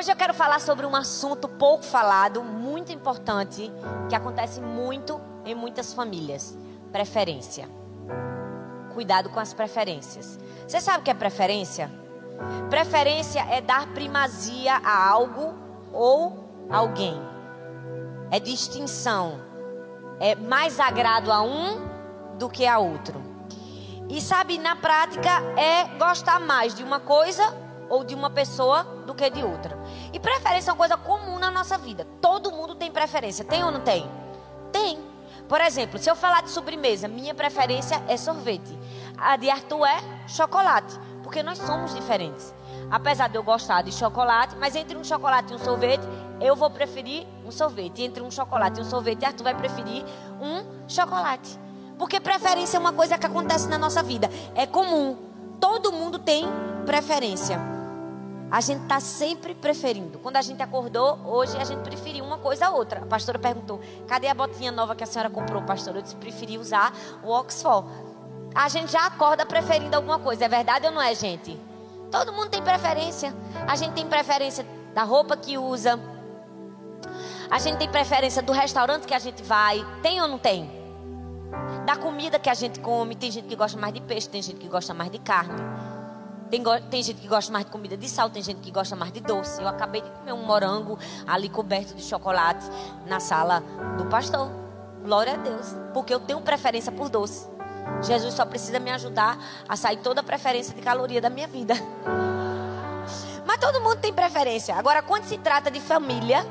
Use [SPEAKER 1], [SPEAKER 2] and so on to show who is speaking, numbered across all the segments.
[SPEAKER 1] Hoje eu quero falar sobre um assunto pouco falado, muito importante, que acontece muito em muitas famílias: preferência. Cuidado com as preferências. Você sabe o que é preferência? Preferência é dar primazia a algo ou alguém. É distinção. É mais agrado a um do que a outro. E sabe, na prática, é gostar mais de uma coisa ou de uma pessoa do que de outra. E preferência é uma coisa comum na nossa vida. Todo mundo tem preferência. Tem ou não tem? Tem. Por exemplo, se eu falar de sobremesa, minha preferência é sorvete. A de Arthur é chocolate. Porque nós somos diferentes. Apesar de eu gostar de chocolate, mas entre um chocolate e um sorvete, eu vou preferir um sorvete. Entre um chocolate e um sorvete, Arthur vai preferir um chocolate. Porque preferência é uma coisa que acontece na nossa vida. É comum. Todo mundo tem preferência. A gente está sempre preferindo. Quando a gente acordou, hoje a gente preferiu uma coisa a outra. A pastora perguntou: cadê a botinha nova que a senhora comprou, pastora? Eu disse: preferi usar o Oxford. A gente já acorda preferindo alguma coisa. É verdade ou não é, gente? Todo mundo tem preferência. A gente tem preferência da roupa que usa. A gente tem preferência do restaurante que a gente vai. Tem ou não tem? Da comida que a gente come. Tem gente que gosta mais de peixe, tem gente que gosta mais de carne. Tem, tem, gente que gosta mais de comida de sal, tem gente que gosta mais de doce. Eu acabei de comer um morango ali coberto de chocolate na sala do pastor. Glória a Deus. Porque eu tenho preferência por doce. Jesus só precisa me ajudar a sair toda a preferência de caloria da minha vida. Mas todo mundo tem preferência. Agora, quando se trata de família,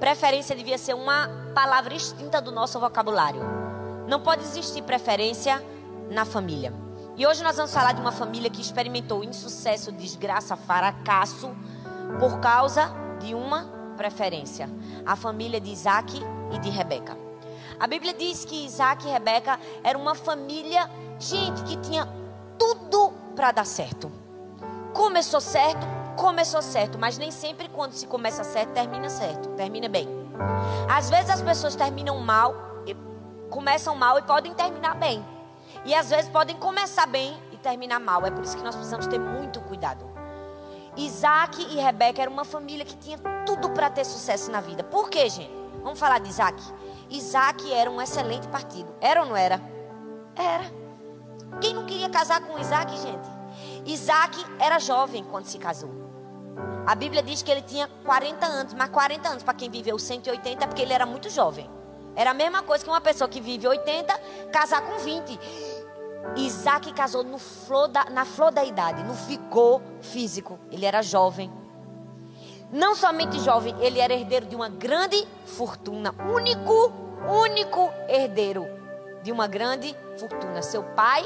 [SPEAKER 1] preferência devia ser uma palavra extinta do nosso vocabulário. Não pode existir preferência na família. E hoje nós vamos falar de uma família que experimentou insucesso, desgraça, fracasso por causa de uma preferência. A família de Isaac e de Rebeca. A Bíblia diz que Isaac e Rebeca eram uma família, gente, que tinha tudo para dar certo. Começou certo, começou certo, mas nem sempre quando se começa certo, termina certo, termina bem. Às vezes as pessoas terminam mal, começam mal e podem terminar bem. E às vezes podem começar bem e terminar mal. É por isso que nós precisamos ter muito cuidado. Isaac e Rebeca eram uma família que tinha tudo para ter sucesso na vida. Por quê, gente? Vamos falar de Isaac. Isaac era um excelente partido. Era ou não era? Era. Quem não queria casar com Isaac, gente? Isaac era jovem quando se casou. A Bíblia diz que ele tinha 40 anos, mas 40 anos para quem viveu 180 é porque ele era muito jovem. Era a mesma coisa que uma pessoa que vive 80 casar com 20. Isaac casou flor da, na flor da idade, no vigor físico. Ele era jovem. Não somente jovem, ele era herdeiro de uma grande fortuna. Único, único herdeiro de uma grande fortuna. Seu pai,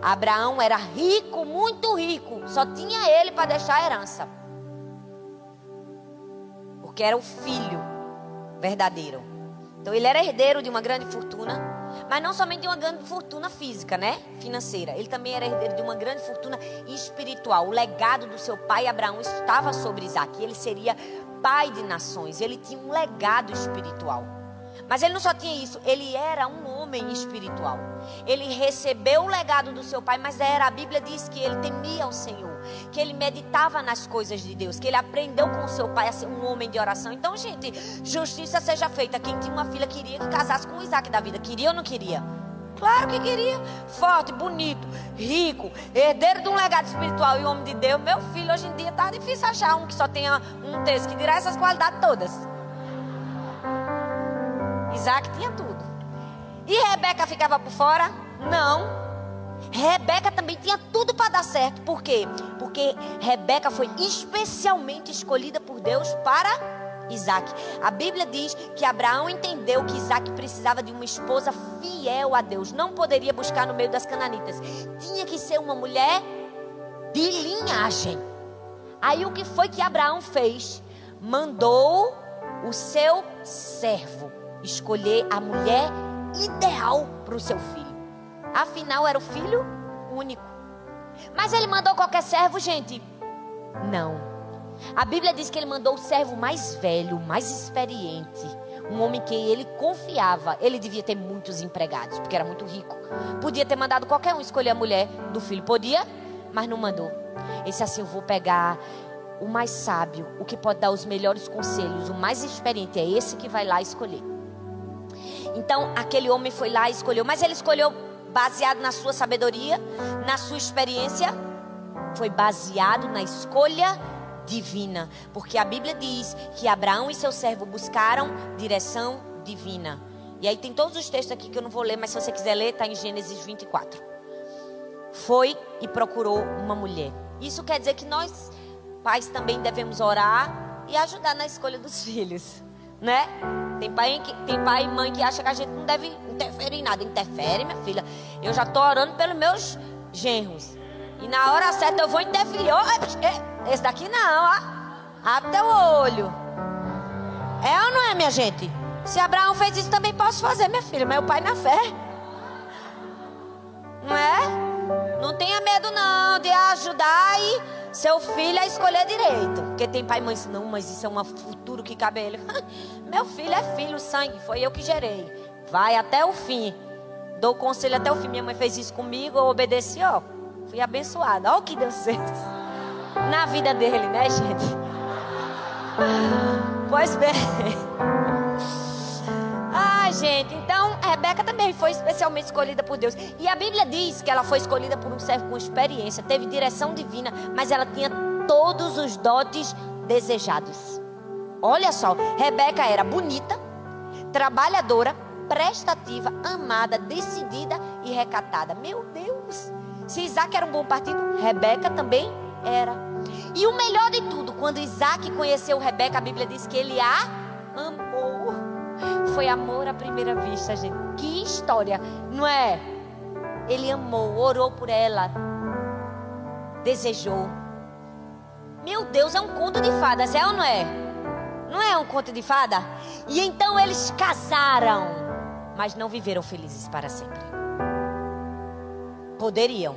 [SPEAKER 1] Abraão, era rico, muito rico. Só tinha ele para deixar a herança. Porque era o filho verdadeiro. Então ele era herdeiro de uma grande fortuna, mas não somente de uma grande fortuna física, né? Financeira. Ele também era herdeiro de uma grande fortuna espiritual. O legado do seu pai Abraão estava sobre Isaac. Ele seria pai de nações. Ele tinha um legado espiritual. Mas ele não só tinha isso, ele era um homem espiritual. Ele recebeu o legado do seu pai, mas era a Bíblia diz que ele temia o Senhor, que ele meditava nas coisas de Deus, que ele aprendeu com o seu pai a ser um homem de oração. Então, gente, justiça seja feita. Quem tinha uma filha queria que casasse com o Isaac da vida. Queria ou não queria? Claro que queria. Forte, bonito, rico, herdeiro de um legado espiritual e homem de Deus. Meu filho, hoje em dia tá difícil achar um que só tenha um texto que dirá essas qualidades todas. Isaac tinha tudo. E Rebeca ficava por fora? Não. Rebeca também tinha tudo para dar certo. Por quê? Porque Rebeca foi especialmente escolhida por Deus para Isaac. A Bíblia diz que Abraão entendeu que Isaac precisava de uma esposa fiel a Deus. Não poderia buscar no meio das cananitas. Tinha que ser uma mulher de linhagem. Aí o que foi que Abraão fez? Mandou o seu servo escolher a mulher ideal para o seu filho. Afinal, era o filho único. Mas ele mandou qualquer servo, gente? Não. A Bíblia diz que ele mandou o servo mais velho, mais experiente. Um homem que ele confiava. Ele devia ter muitos empregados, porque era muito rico. Podia ter mandado qualquer um escolher a mulher do filho. Podia, mas não mandou. Esse assim, eu vou pegar o mais sábio, o que pode dar os melhores conselhos, o mais experiente é esse que vai lá escolher. Então, aquele homem foi lá e escolheu, mas ele escolheu baseado na sua sabedoria, na sua experiência, foi baseado na escolha divina, porque a Bíblia diz que Abraão e seu servo buscaram direção divina. E aí tem todos os textos aqui que eu não vou ler, mas se você quiser ler, está em Gênesis 24. Foi e procurou uma mulher. Isso quer dizer que nós, pais, também devemos orar e ajudar na escolha dos filhos, né? Tem pai, que, tem pai e mãe que acha que a gente não deve interferir em nada. Interfere, minha filha. Eu já estou orando pelos meus genros. E na hora certa eu vou interferir. Oh, esse daqui não, ó. Abre teu olho. É ou não é, minha gente? Se Abraão fez isso, também posso fazer, minha filha. Meu pai na fé. Não é? Não tenha medo, não, de ajudar e seu filho a escolher direito. Porque tem pai e mãe, não, mas isso é um futuro que cabe a ele. Meu filho é filho, sangue, foi eu que gerei. Vai até o fim. Dou conselho até o fim. Minha mãe fez isso comigo, eu obedeci, ó. Fui abençoada. O que Deus fez. Na vida dele, né, gente? Pois bem. Ai, gente, então Rebeca também foi especialmente escolhida por Deus. E a Bíblia diz que ela foi escolhida por um servo com experiência, teve direção divina, mas ela tinha todos os dotes desejados. Olha só, Rebeca era bonita, trabalhadora, prestativa, amada, decidida e recatada. Meu Deus! Se Isaac era um bom partido, Rebeca também era. E o melhor de tudo, quando Isaac conheceu Rebeca, a Bíblia diz que ele a amou. Foi amor à primeira vista, gente. Que história, não é? Ele amou, orou por ela, desejou. Meu Deus, é um conto de fadas, é ou não é? Não é um conto de fada? E então eles casaram, mas não viveram felizes para sempre. Poderiam,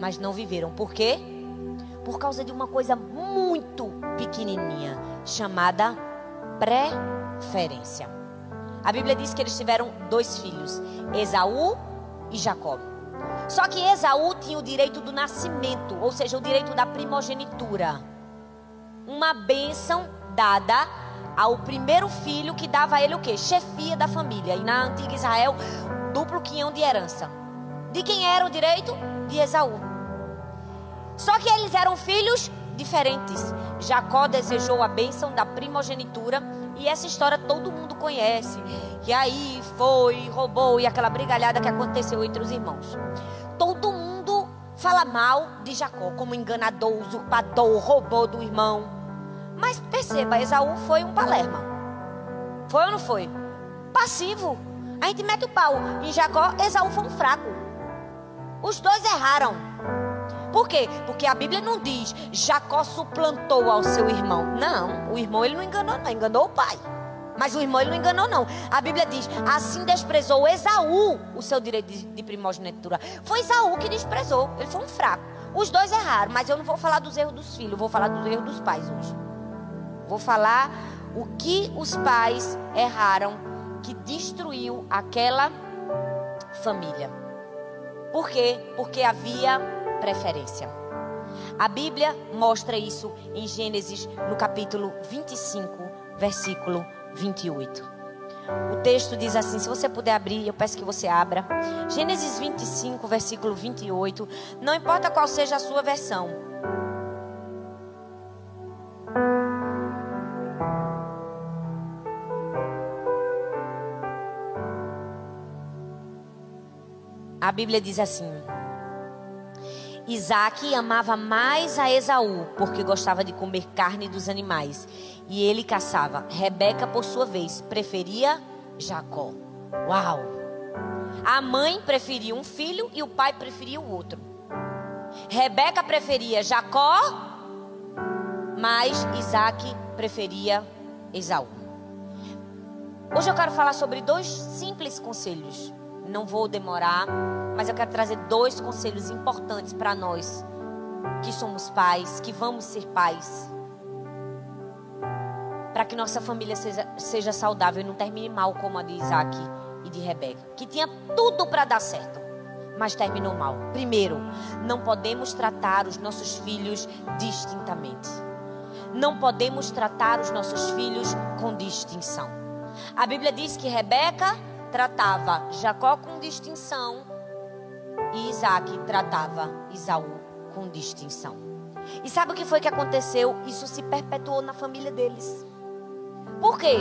[SPEAKER 1] mas não viveram. Por quê? Por causa de uma coisa muito pequenininha, chamada preferência. A Bíblia diz que eles tiveram dois filhos, Esaú e Jacó. Só que Esaú tinha o direito do nascimento, ou seja, o direito da primogenitura. Uma bênção dada ao primeiro filho que dava a ele o quê? Chefia da família. E na antiga Israel, duplo quinhão de herança. De quem era o direito? De Esaú. Só que eles eram filhos diferentes. Jacó desejou a bênção da primogenitura e essa história todo mundo conhece. E aí foi, roubou e aquela brigalhada que aconteceu entre os irmãos. Todo mundo fala mal de Jacó como enganador, usurpador, roubou do irmão. Mas perceba, Esaú foi um palerma. Foi ou não foi? Passivo. A gente mete o pau em Jacó, Esaú foi um fraco. Os dois erraram. Por quê? Porque a Bíblia não diz Jacó suplantou ao seu irmão. Não, o irmão ele não enganou, não, enganou o pai. Mas o irmão ele não enganou, não. A Bíblia diz: assim desprezou Esaú o seu direito de, de primogenitura. Foi Esaú que desprezou. Ele foi um fraco. Os dois erraram, mas eu não vou falar dos erros dos filhos, vou falar dos erros dos pais hoje. Vou falar o que os pais erraram que destruiu aquela família. Por quê? Porque havia preferência. A Bíblia mostra isso em Gênesis, no capítulo 25, versículo 28. O texto diz assim: se você puder abrir, eu peço que você abra. Gênesis 25, versículo 28. Não importa qual seja a sua versão. A Bíblia diz assim: Isaac amava mais a Esaú, porque gostava de comer carne dos animais, e ele caçava. Rebeca, por sua vez, preferia Jacó. Uau! A mãe preferia um filho e o pai preferia o outro. Rebeca preferia Jacó, mas Isaac preferia Esaú. Hoje eu quero falar sobre dois simples conselhos não vou demorar, mas eu quero trazer dois conselhos importantes para nós que somos pais, que vamos ser pais. Para que nossa família seja, seja saudável e não termine mal como a de Isaac e de Rebeca, que tinha tudo para dar certo, mas terminou mal. Primeiro, não podemos tratar os nossos filhos distintamente. não podemos tratar os nossos filhos com distinção. A Bíblia diz que Rebeca tratava Jacó com distinção e Isaac tratava Isaú com distinção. E sabe o que foi que aconteceu? Isso se perpetuou na família deles. Por quê?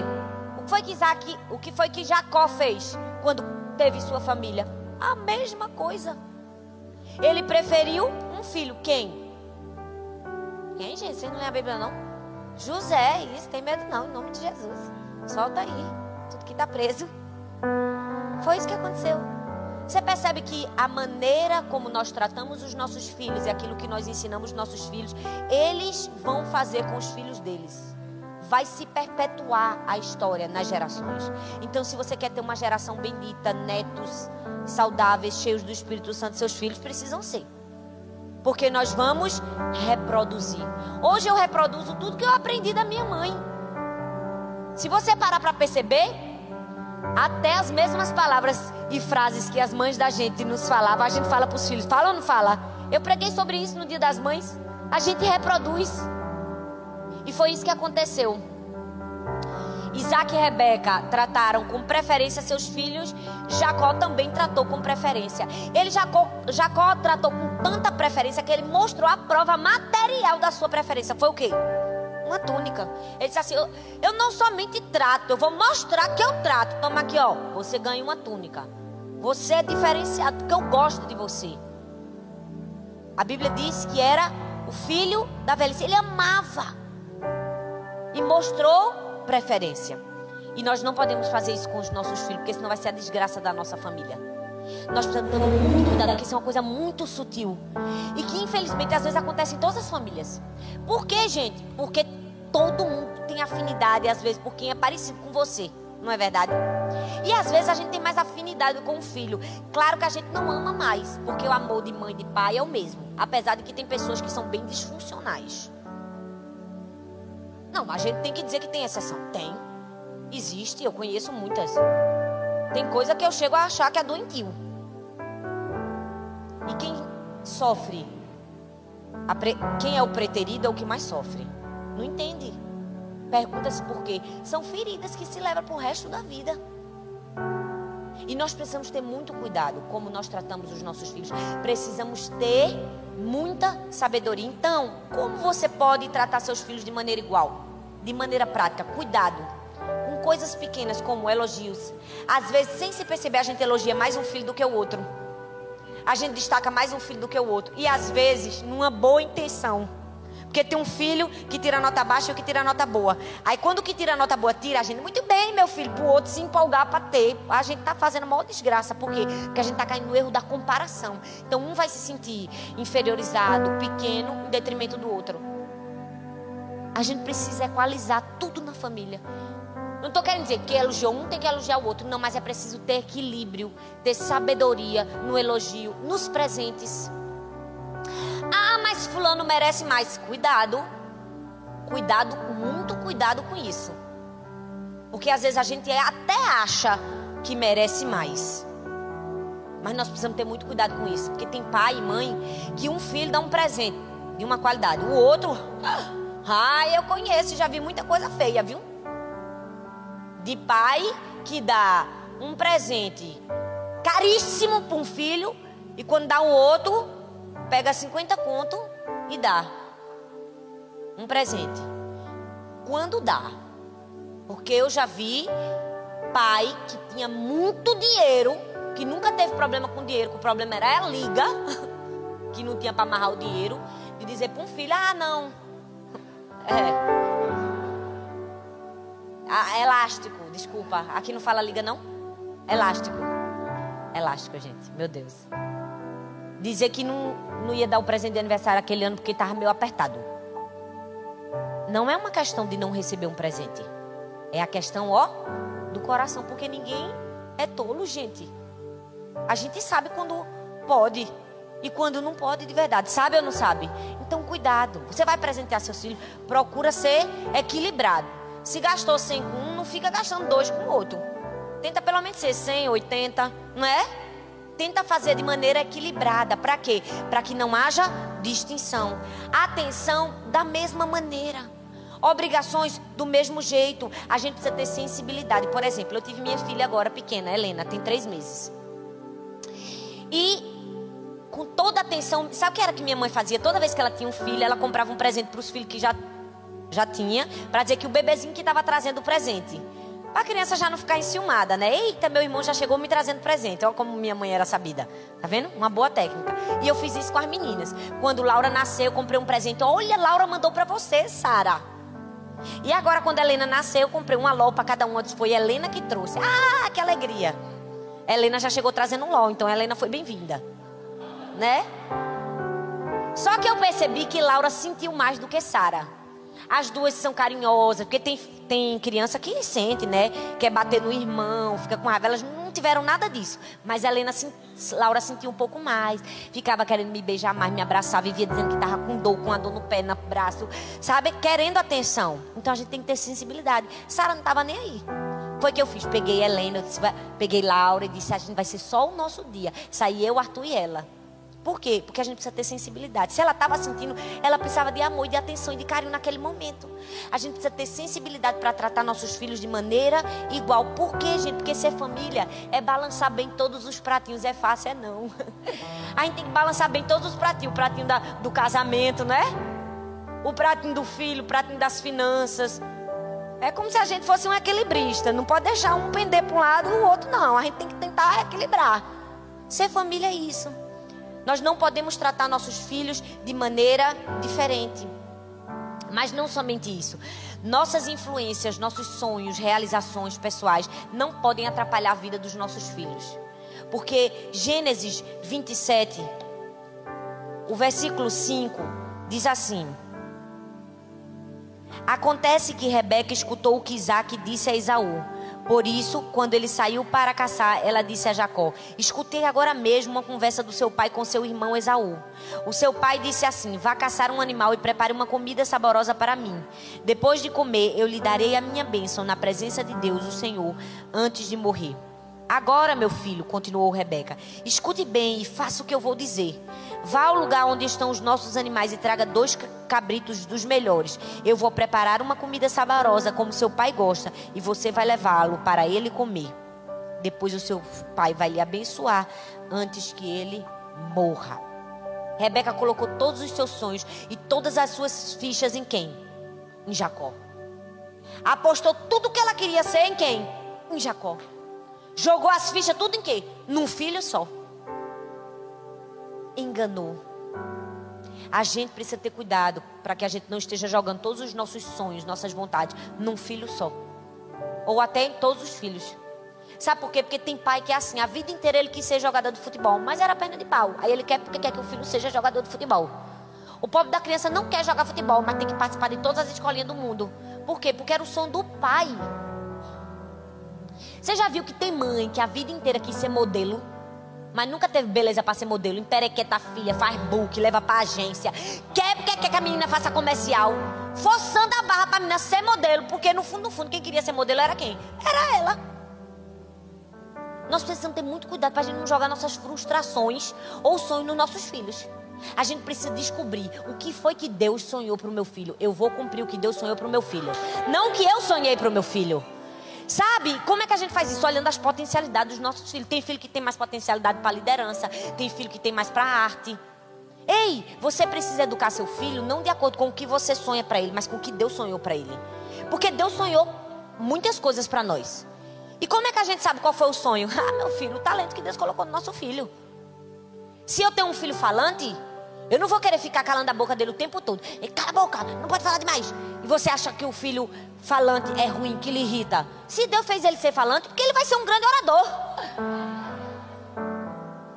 [SPEAKER 1] O que foi que Isaac, o que foi que Jacó fez quando teve sua família? A mesma coisa. Ele preferiu um filho. Quem? Quem, gente? Vocês não lêem a Bíblia, não? José, isso, tem medo não, em nome de Jesus. Solta aí, tudo que está preso. Foi isso que aconteceu. Você percebe que a maneira como nós tratamos os nossos filhos e aquilo que nós ensinamos os nossos filhos, eles vão fazer com os filhos deles. Vai se perpetuar a história nas gerações. Então, se você quer ter uma geração bendita, netos saudáveis, cheios do Espírito Santo, seus filhos precisam ser. Porque nós vamos reproduzir. Hoje eu reproduzo tudo que eu aprendi da minha mãe. Se você parar para perceber, até as mesmas palavras e frases que as mães da gente nos falavam, a gente fala para os filhos. Fala ou não fala? Eu preguei sobre isso no Dia das Mães. A gente reproduz. E foi isso que aconteceu. Isaac e Rebeca trataram com preferência seus filhos, Jacó também tratou com preferência. Ele Jacó, Jacó tratou com tanta preferência que ele mostrou a prova material da sua preferência. Foi o quê? Uma túnica. Ele disse assim: eu, eu não somente trato, eu vou mostrar que eu trato. Toma aqui, ó. Você ganha uma túnica. Você é diferenciado porque eu gosto de você. A Bíblia diz que era o filho da velhice. Ele amava e mostrou preferência. E nós não podemos fazer isso com os nossos filhos, porque senão vai ser a desgraça da nossa família. Nós precisamos ter muito cuidado, porque isso é uma coisa muito sutil. E que infelizmente às vezes acontece em todas as famílias. Por quê, gente? Porque todo mundo tem afinidade, às vezes, por quem é parecido com você. Não é verdade? E às vezes a gente tem mais afinidade com o filho. Claro que a gente não ama mais, porque o amor de mãe e de pai é o mesmo. Apesar de que tem pessoas que são bem disfuncionais. Não, a gente tem que dizer que tem exceção. Tem. Existe, eu conheço muitas. Tem coisa que eu chego a achar que é doentio. E quem sofre, pre... quem é o preterido é o que mais sofre. Não entende? Pergunta-se por quê. São feridas que se levam para o resto da vida. E nós precisamos ter muito cuidado como nós tratamos os nossos filhos. Precisamos ter muita sabedoria. Então, como você pode tratar seus filhos de maneira igual? de maneira prática. Cuidado com coisas pequenas como elogios. Às vezes, sem se perceber, a gente elogia mais um filho do que o outro. A gente destaca mais um filho do que o outro. E às vezes, numa boa intenção. Porque tem um filho que tira nota baixa e o que tira nota boa. Aí quando o que tira nota boa tira, a gente, muito bem, meu filho, pro outro se empolgar para ter. A gente tá fazendo a maior desgraça. Por quê? Porque a gente tá caindo no erro da comparação. Então um vai se sentir inferiorizado, pequeno, em detrimento do outro. A gente precisa equalizar tudo na família. Não estou querendo dizer que elogiou um tem que elogiar o outro. Não, mas é preciso ter equilíbrio, ter sabedoria no elogio, nos presentes. Ah, mas fulano merece mais. Cuidado. Cuidado, muito cuidado com isso. Porque às vezes a gente até acha que merece mais. Mas nós precisamos ter muito cuidado com isso. Porque tem pai e mãe que um filho dá um presente de uma qualidade. O outro ah, eu conheço, já vi muita coisa feia, viu? De pai que dá um presente caríssimo para um filho e quando dá o outro, pega 50 conto e dá um presente. Quando dá. Porque eu já vi pai que tinha muito dinheiro, que nunca teve problema com dinheiro, que o problema era a liga, que não tinha para amarrar o dinheiro, de dizer para um filho: "Ah, não, é. Ah, elástico, desculpa. Aqui não fala liga, não? Elástico. Elástico, gente. Meu Deus. Dizer que não, não ia dar o presente de aniversário aquele ano porque estava meio apertado. Não é uma questão de não receber um presente. É a questão, ó, do coração. Porque ninguém é tolo, gente. A gente sabe quando pode e quando não pode de verdade. Sabe ou não sabe? Então, cuidado. Você vai presentear seus filhos, procura ser equilibrado. Se gastou 100 com um, não fica gastando dois com o outro. Tenta pelo menos ser 100, 80, não é? Tenta fazer de maneira equilibrada. Para quê? Para que não haja distinção. Atenção da mesma maneira. Obrigações do mesmo jeito. A gente precisa ter sensibilidade. Por exemplo, eu tive minha filha agora pequena, Helena, tem três meses. E com toda a atenção, sabe o que era que minha mãe fazia? Toda vez que ela tinha um filho, ela comprava um presente para os filhos que já, já tinha, para dizer que o bebezinho que estava trazendo o presente. Para a criança já não ficar enciumada, né? Eita, meu irmão já chegou me trazendo presente. Olha como minha mãe era sabida. Tá vendo? Uma boa técnica. E eu fiz isso com as meninas. Quando Laura nasceu, eu comprei um presente. Olha, Laura mandou para você, Sara. E agora, quando Helena nasceu, eu comprei uma LOL para cada uma. Foi a Helena que trouxe. Ah, que alegria. Helena já chegou trazendo um LOL, então Helena foi bem-vinda. Né? Só que eu percebi que Laura sentiu mais do que Sara. As duas são carinhosas, porque tem, tem criança que sente, né? Quer bater no irmão, fica com raiva. Elas não tiveram nada disso. Mas a Helena, Laura sentiu um pouco mais. Ficava querendo me beijar mais, me abraçar. Vivia dizendo que estava com dor, com a dor no pé, no braço. Sabe? Querendo atenção. Então a gente tem que ter sensibilidade. Sara não estava nem aí. Foi que eu fiz. Peguei Helena, disse, peguei Laura e disse: a gente vai ser só o nosso dia. Saí eu, Arthur e ela. Por quê? Porque a gente precisa ter sensibilidade. Se ela estava sentindo, ela precisava de amor, de atenção e de carinho naquele momento. A gente precisa ter sensibilidade para tratar nossos filhos de maneira igual. Por quê, gente? Porque ser família é balançar bem todos os pratinhos. É fácil, é não. A gente tem que balançar bem todos os pratinhos. O pratinho da, do casamento, né? O pratinho do filho, o pratinho das finanças. É como se a gente fosse um equilibrista. Não pode deixar um pender para um lado e o outro não. A gente tem que tentar equilibrar. Ser família é isso. Nós não podemos tratar nossos filhos de maneira diferente. Mas não somente isso. Nossas influências, nossos sonhos, realizações pessoais não podem atrapalhar a vida dos nossos filhos. Porque Gênesis 27, o versículo 5, diz assim: Acontece que Rebeca escutou o que Isaac disse a Esaú. Por isso, quando ele saiu para caçar, ela disse a Jacó: Escutei agora mesmo uma conversa do seu pai com seu irmão Esaú. O seu pai disse assim: Vá caçar um animal e prepare uma comida saborosa para mim. Depois de comer, eu lhe darei a minha bênção na presença de Deus, o Senhor, antes de morrer. Agora, meu filho, continuou Rebeca, escute bem e faça o que eu vou dizer. Vá ao lugar onde estão os nossos animais e traga dois cabritos dos melhores. Eu vou preparar uma comida saborosa como seu pai gosta e você vai levá-lo para ele comer. Depois o seu pai vai lhe abençoar antes que ele morra. Rebeca colocou todos os seus sonhos e todas as suas fichas em quem? Em Jacó. Apostou tudo que ela queria ser em quem? Em Jacó. Jogou as fichas tudo em quê? Num filho só. Enganou. A gente precisa ter cuidado para que a gente não esteja jogando todos os nossos sonhos, nossas vontades, num filho só. Ou até em todos os filhos. Sabe por quê? Porque tem pai que é assim, a vida inteira ele quis ser jogador de futebol, mas era perna de pau. Aí ele quer porque quer que o filho seja jogador de futebol. O pobre da criança não quer jogar futebol, mas tem que participar de todas as escolinhas do mundo. Por quê? Porque era o som do pai. Você já viu que tem mãe que a vida inteira quis ser modelo, mas nunca teve beleza para ser modelo? Emperequeta a filha, faz book, leva pra agência. Quer porque quer que a menina faça comercial. Forçando a barra pra menina ser modelo, porque no fundo, no fundo, quem queria ser modelo era quem? Era ela. Nós precisamos ter muito cuidado para a gente não jogar nossas frustrações ou sonhos nos nossos filhos. A gente precisa descobrir o que foi que Deus sonhou para o meu filho. Eu vou cumprir o que Deus sonhou para o meu filho. Não o que eu sonhei para o meu filho. Sabe? Como é que a gente faz isso? Olhando as potencialidades dos nossos filhos. Tem filho que tem mais potencialidade para liderança, tem filho que tem mais para arte. Ei, você precisa educar seu filho não de acordo com o que você sonha para ele, mas com o que Deus sonhou para ele. Porque Deus sonhou muitas coisas para nós. E como é que a gente sabe qual foi o sonho? Ah, meu filho, o talento que Deus colocou no nosso filho. Se eu tenho um filho falante, eu não vou querer ficar calando a boca dele o tempo todo. Ele, cala a boca, não pode falar demais. E você acha que o filho falante é ruim, que lhe irrita? Se Deus fez ele ser falante, porque ele vai ser um grande orador.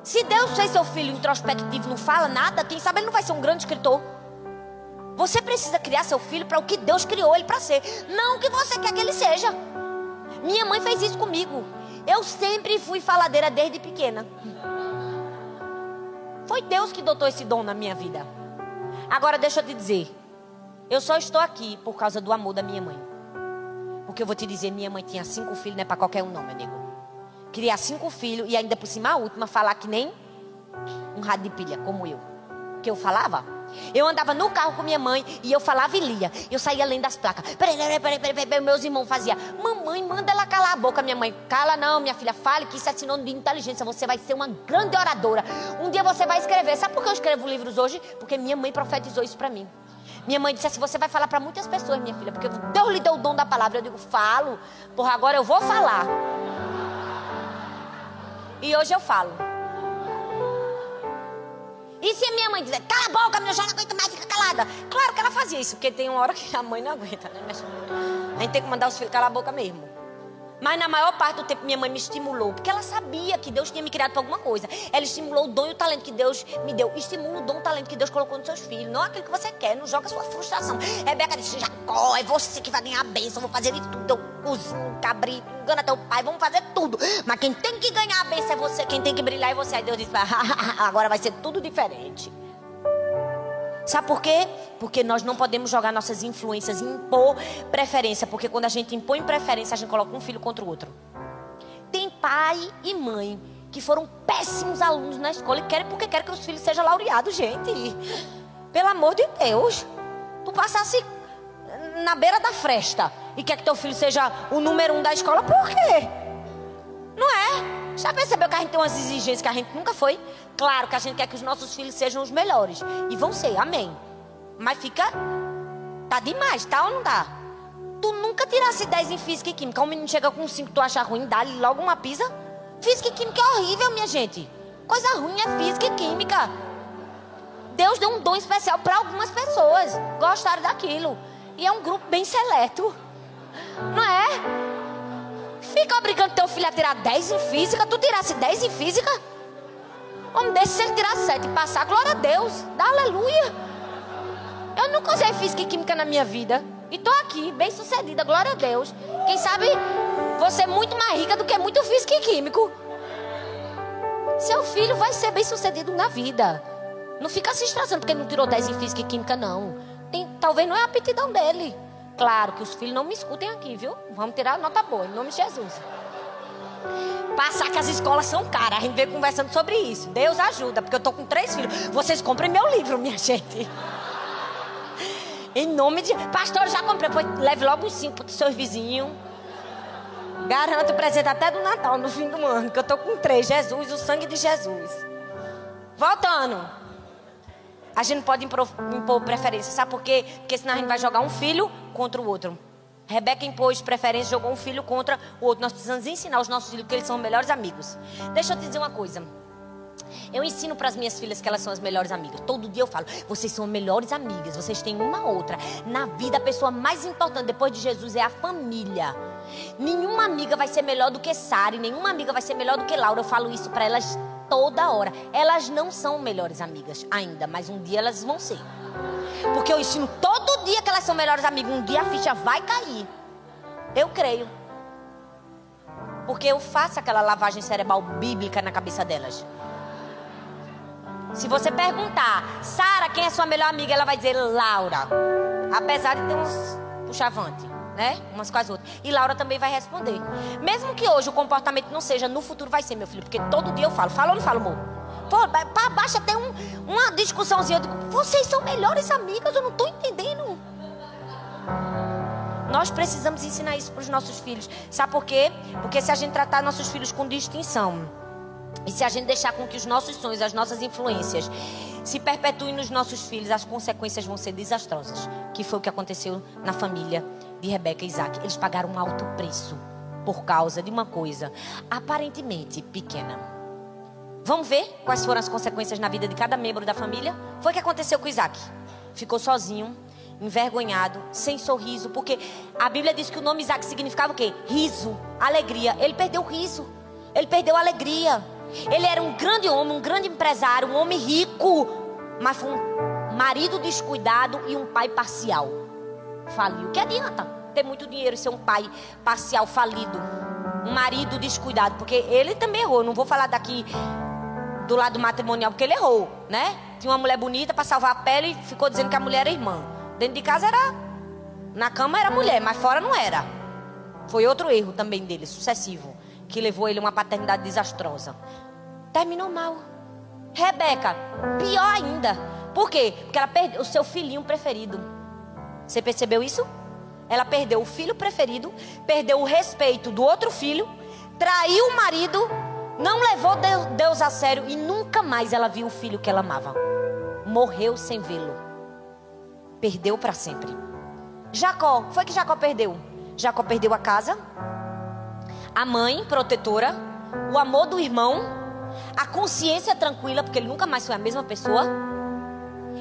[SPEAKER 1] Se Deus fez seu filho introspectivo, não fala nada, quem sabe ele não vai ser um grande escritor. Você precisa criar seu filho para o que Deus criou ele para ser, não o que você quer que ele seja. Minha mãe fez isso comigo. Eu sempre fui faladeira desde pequena. Foi Deus que dotou esse dom na minha vida. Agora deixa eu te dizer. Eu só estou aqui por causa do amor da minha mãe. Porque eu vou te dizer, minha mãe tinha cinco filhos, não é para qualquer um não, meu nego. Criar cinco filhos e ainda por cima a última falar que nem um rádio de pilha, como eu. Que eu falava, Eu andava no carro com minha mãe e eu falava e lia. Eu saía além das placas. Peraí, peraí, peraí, peraí, peraí. Meus irmãos faziam. Mamãe, manda ela calar a boca. Minha mãe, cala não, minha filha, fale que isso é sinônimo de inteligência. Você vai ser uma grande oradora. Um dia você vai escrever. Sabe por que eu escrevo livros hoje? Porque minha mãe profetizou isso para mim. Minha mãe disse assim: você vai falar para muitas pessoas, minha filha, porque Deus lhe deu o dom da palavra. Eu digo, falo. Porra, agora eu vou falar. E hoje eu falo. E se a minha mãe dizer, cala a boca, meu já não aguento mais, fica calada. Claro que ela fazia isso, porque tem uma hora que a mãe não aguenta, né? A gente tem que mandar os filhos calar a boca mesmo. Mas na maior parte do tempo minha mãe me estimulou, porque ela sabia que Deus tinha me criado para alguma coisa. Ela estimulou o dom e o talento que Deus me deu. Estimula o dom e o talento que Deus colocou nos seus filhos. Não aquilo que você quer, não joga sua frustração. Rebeca disse, Jacó, é você que vai ganhar a bênção, vou fazer de tudo. Eu cozinho, cabrito, engana teu pai, vamos fazer tudo. Mas quem tem que ganhar a bênção é você, quem tem que brilhar é você. Aí Deus disse, agora vai ser tudo diferente. Sabe por quê? Porque nós não podemos jogar nossas influências e impor preferência. Porque quando a gente impõe preferência, a gente coloca um filho contra o outro. Tem pai e mãe que foram péssimos alunos na escola e querem porque querem que os filhos sejam laureados, gente. Pelo amor de Deus. Tu passasse na beira da fresta e quer que teu filho seja o número um da escola, por quê? Não é? Já percebeu que a gente tem umas exigências que a gente nunca foi? Claro que a gente quer que os nossos filhos sejam os melhores. E vão ser, amém. Mas fica. Tá demais, tá ou não dá? Tu nunca tirasse 10 em física e química. Um menino chega com 5, tu acha ruim, dá-lhe logo uma pisa. Física e química é horrível, minha gente. Coisa ruim é física e química. Deus deu um dom especial para algumas pessoas. Gostaram daquilo. E é um grupo bem seleto. Não é? Fica obrigando teu filho a tirar 10 em física. Tu tirasse 10 em física? Homem desse, se ele tirar 7 e passar, glória a Deus. Dá aleluia. Eu nunca usei física e química na minha vida. E tô aqui, bem sucedida, glória a Deus. Quem sabe você é muito mais rica do que muito físico e químico. Seu filho vai ser bem sucedido na vida. Não fica se estressando porque não tirou 10 em física e química, não. Tem, talvez não é a aptidão dele. Claro que os filhos não me escutem aqui, viu? Vamos tirar nota boa, em nome de Jesus. Passar que as escolas são caras. A gente veio conversando sobre isso. Deus ajuda, porque eu tô com três filhos. Vocês comprem meu livro, minha gente. Em nome de. Pastor, já comprei. Pois leve logo uns cinco para os seus vizinhos. Garanto o presente até do Natal, no fim do ano, que eu tô com três. Jesus, o sangue de Jesus. Voltando. A gente não pode impor preferência, sabe por quê? Porque senão a gente vai jogar um filho contra o outro. Rebeca impôs preferência, jogou um filho contra o outro. Nós precisamos ensinar os nossos filhos que eles são melhores amigos. Deixa eu te dizer uma coisa. Eu ensino para as minhas filhas que elas são as melhores amigas. Todo dia eu falo, vocês são melhores amigas, vocês têm uma outra. Na vida, a pessoa mais importante depois de Jesus é a família. Nenhuma amiga vai ser melhor do que Sara, nenhuma amiga vai ser melhor do que Laura. Eu falo isso para elas toda hora. Elas não são melhores amigas ainda, mas um dia elas vão ser. Porque eu ensino todo dia que elas são melhores amigas. Um dia a ficha vai cair. Eu creio. Porque eu faço aquela lavagem cerebral bíblica na cabeça delas. Se você perguntar, Sara, quem é sua melhor amiga? Ela vai dizer Laura. Apesar de ter uns puxavante né? Umas com as outras. E Laura também vai responder. Mesmo que hoje o comportamento não seja, no futuro vai ser, meu filho. Porque todo dia eu falo. Fala ou não falo, amor? Para baixo até um, uma discussãozinha. Eu digo, vocês são melhores amigas, eu não estou entendendo. Nós precisamos ensinar isso para os nossos filhos. Sabe por quê? Porque se a gente tratar nossos filhos com distinção, e se a gente deixar com que os nossos sonhos, as nossas influências se perpetuem nos nossos filhos, as consequências vão ser desastrosas. Que foi o que aconteceu na família de Rebeca e Isaac. Eles pagaram um alto preço por causa de uma coisa aparentemente pequena. Vamos ver quais foram as consequências na vida de cada membro da família? Foi o que aconteceu com Isaac. Ficou sozinho, envergonhado, sem sorriso, porque a Bíblia diz que o nome Isaac significava o quê? Riso, alegria. Ele perdeu o riso, ele perdeu a alegria. Ele era um grande homem, um grande empresário, um homem rico, mas foi um marido descuidado e um pai parcial faliu. Que adianta ter muito dinheiro e ser um pai parcial falido? Um marido descuidado, porque ele também errou. Não vou falar daqui do lado matrimonial, porque ele errou, né? Tinha uma mulher bonita para salvar a pele e ficou dizendo que a mulher era irmã. Dentro de casa era. Na cama era mulher, mas fora não era. Foi outro erro também dele, sucessivo, que levou ele a uma paternidade desastrosa. Terminou mal. Rebeca, pior ainda Por quê? Porque ela perdeu o seu filhinho preferido. Você percebeu isso? Ela perdeu o filho preferido, perdeu o respeito do outro filho, traiu o marido, não levou Deus a sério e nunca mais ela viu o filho que ela amava. Morreu sem vê-lo. Perdeu para sempre. Jacó, foi que Jacó perdeu? Jacó perdeu a casa, a mãe protetora, o amor do irmão, a consciência tranquila, porque ele nunca mais foi a mesma pessoa.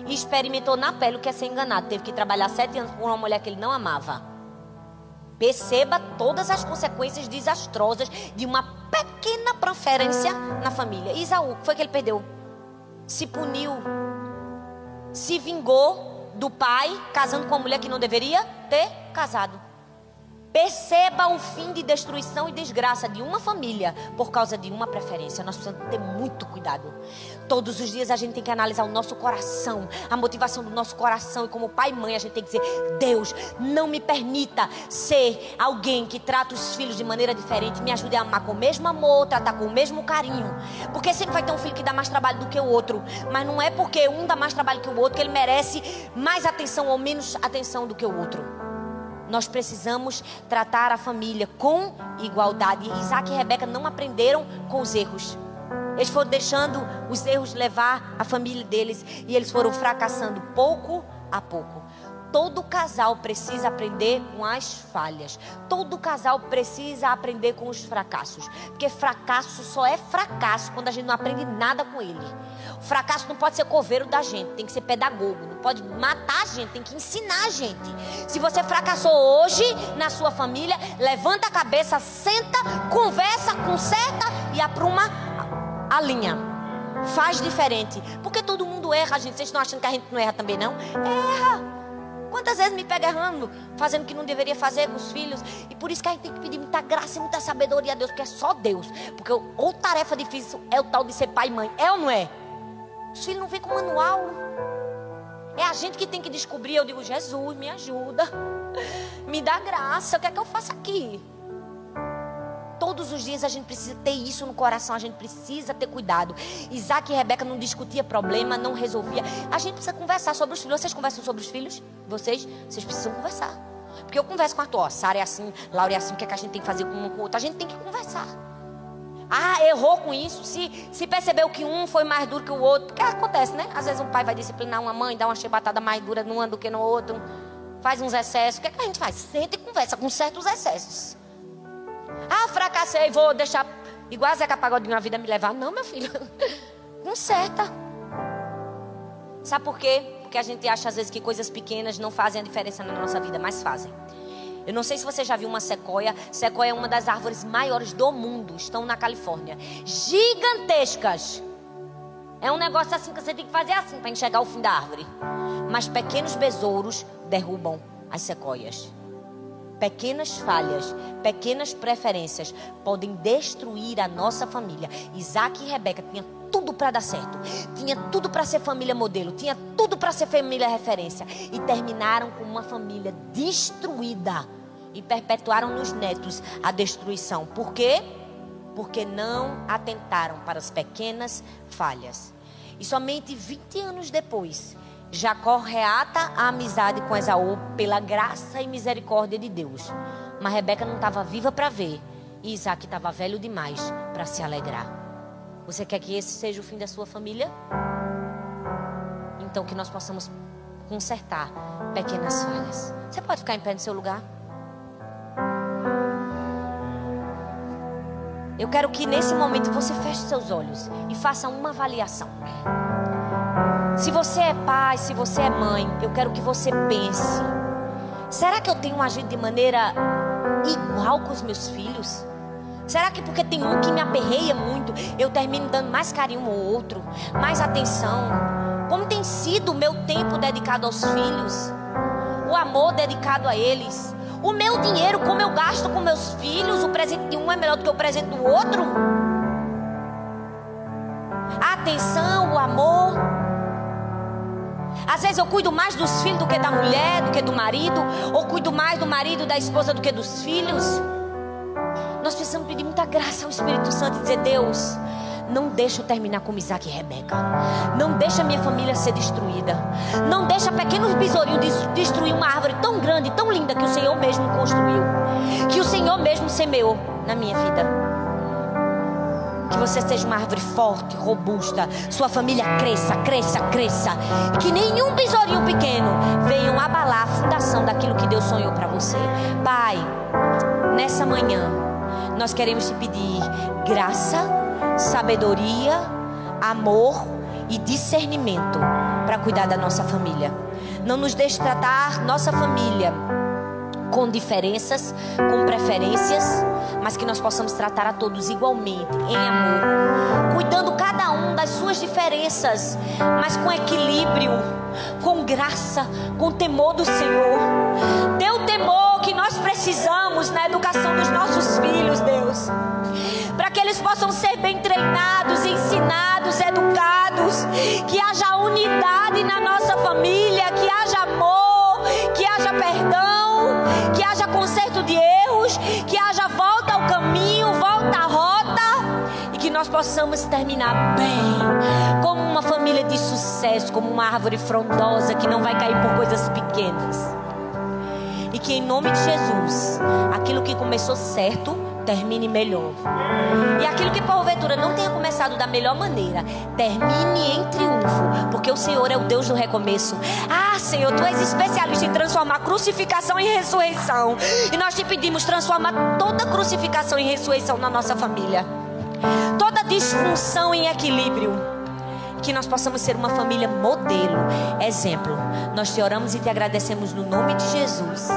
[SPEAKER 1] E experimentou na pele o que é ser enganado. Teve que trabalhar sete anos por uma mulher que ele não amava. Perceba todas as consequências desastrosas de uma pequena preferência na família. Isaú, foi que ele perdeu? Se puniu, se vingou do pai, casando com uma mulher que não deveria ter casado. Perceba o fim de destruição e desgraça de uma família por causa de uma preferência. Nós precisamos ter muito cuidado. Todos os dias a gente tem que analisar o nosso coração, a motivação do nosso coração. E como pai e mãe, a gente tem que dizer: Deus, não me permita ser alguém que trata os filhos de maneira diferente. Me ajude a amar com o mesmo amor, tratar com o mesmo carinho. Porque sempre vai ter um filho que dá mais trabalho do que o outro. Mas não é porque um dá mais trabalho que o outro que ele merece mais atenção ou menos atenção do que o outro. Nós precisamos tratar a família com igualdade. Isaac e Rebeca não aprenderam com os erros. Eles foram deixando os erros levar a família deles e eles foram fracassando pouco a pouco. Todo casal precisa aprender com as falhas. Todo casal precisa aprender com os fracassos. Porque fracasso só é fracasso quando a gente não aprende nada com ele. Fracasso não pode ser coveiro da gente, tem que ser pedagogo. Não pode matar a gente, tem que ensinar a gente. Se você fracassou hoje na sua família, levanta a cabeça, senta, conversa, conserta e apruma a linha. Faz diferente. Porque todo mundo erra, gente. Vocês estão achando que a gente não erra também, não? Erra. Quantas vezes me pega errando, fazendo o que não deveria fazer com os filhos? E por isso que a gente tem que pedir muita graça e muita sabedoria a Deus, porque é só Deus. Porque ou tarefa difícil é o tal de ser pai e mãe. É ou não é? Os filhos não vêm com manual. É a gente que tem que descobrir. Eu digo, Jesus, me ajuda. Me dá graça. O que é que eu faço aqui? Todos os dias a gente precisa ter isso no coração, a gente precisa ter cuidado. Isaac e Rebeca não discutia problema, não resolvia. A gente precisa conversar sobre os filhos. Vocês conversam sobre os filhos? Vocês? Vocês precisam conversar. Porque eu converso com a tua, Sara é assim, Laura é assim, o que, é que a gente tem que fazer com um com o outro? A gente tem que conversar. Ah, errou com isso. Se, se percebeu que um foi mais duro que o outro. O que acontece, né? Às vezes um pai vai disciplinar uma mãe, dá uma chibatada mais dura numa do que no outro. Faz uns excessos. O que, é que a gente faz? Senta e conversa com certos excessos. Ah, fracassei, vou deixar igual a Zeca Pagodinho a vida me levar. Não, meu filho. Conserta. Sabe por quê? Porque a gente acha às vezes que coisas pequenas não fazem a diferença na nossa vida, mas fazem. Eu não sei se você já viu uma sequoia. Sequoia é uma das árvores maiores do mundo. Estão na Califórnia. Gigantescas. É um negócio assim que você tem que fazer assim para enxergar o fim da árvore. Mas pequenos besouros derrubam as sequoias. Pequenas falhas, pequenas preferências podem destruir a nossa família. Isaac e Rebeca tinham tudo para dar certo, tinha tudo para ser família modelo, tinha tudo para ser família referência e terminaram com uma família destruída e perpetuaram nos netos a destruição. Por quê? Porque não atentaram para as pequenas falhas. E somente 20 anos depois, Jacó reata a amizade com Esaú pela graça e misericórdia de Deus. Mas Rebeca não estava viva para ver. E Isaac estava velho demais para se alegrar. Você quer que esse seja o fim da sua família? Então que nós possamos consertar pequenas falhas. Você pode ficar em pé no seu lugar? Eu quero que nesse momento você feche seus olhos e faça uma avaliação. Se você é pai, se você é mãe, eu quero que você pense: será que eu tenho agido de maneira igual com os meus filhos? Será que porque tem um que me aperreia muito, eu termino dando mais carinho ao outro, mais atenção? Como tem sido o meu tempo dedicado aos filhos? O amor dedicado a eles? O meu dinheiro, como eu gasto com meus filhos? O presente de um é melhor do que o presente do outro? A atenção, o amor. Às vezes eu cuido mais dos filhos do que da mulher, do que do marido, ou cuido mais do marido, da esposa do que dos filhos. Precisamos pedir muita graça ao Espírito Santo e dizer: Deus, Não deixa eu terminar como Isaac e Rebeca. Não deixa minha família ser destruída. Não deixa pequenos besourinhos destruir uma árvore tão grande, tão linda que o Senhor mesmo construiu. Que o Senhor mesmo semeou na minha vida. Que você seja uma árvore forte, robusta. Sua família cresça, cresça, cresça. Que nenhum besourinho pequeno venha abalar a fundação daquilo que Deus sonhou para você. Pai, nessa manhã, nós queremos te pedir graça, sabedoria, amor e discernimento para cuidar da nossa família. Não nos deixe tratar nossa família com diferenças, com preferências, mas que nós possamos tratar a todos igualmente, em amor, cuidando cada um das suas diferenças, mas com equilíbrio, com graça, com temor do Senhor. Dê o temor que nós precisamos na educação dos nossos possamos terminar bem, como uma família de sucesso, como uma árvore frondosa que não vai cair por coisas pequenas. E que em nome de Jesus, aquilo que começou certo, termine melhor. E aquilo que porventura não tenha começado da melhor maneira, termine em triunfo, porque o Senhor é o Deus do recomeço. Ah, Senhor, tu és especialista em transformar crucificação em ressurreição. E nós te pedimos transformar toda crucificação em ressurreição na nossa família. Toda disfunção em equilíbrio que nós possamos ser uma família modelo, exemplo. Nós te oramos e te agradecemos no nome de Jesus.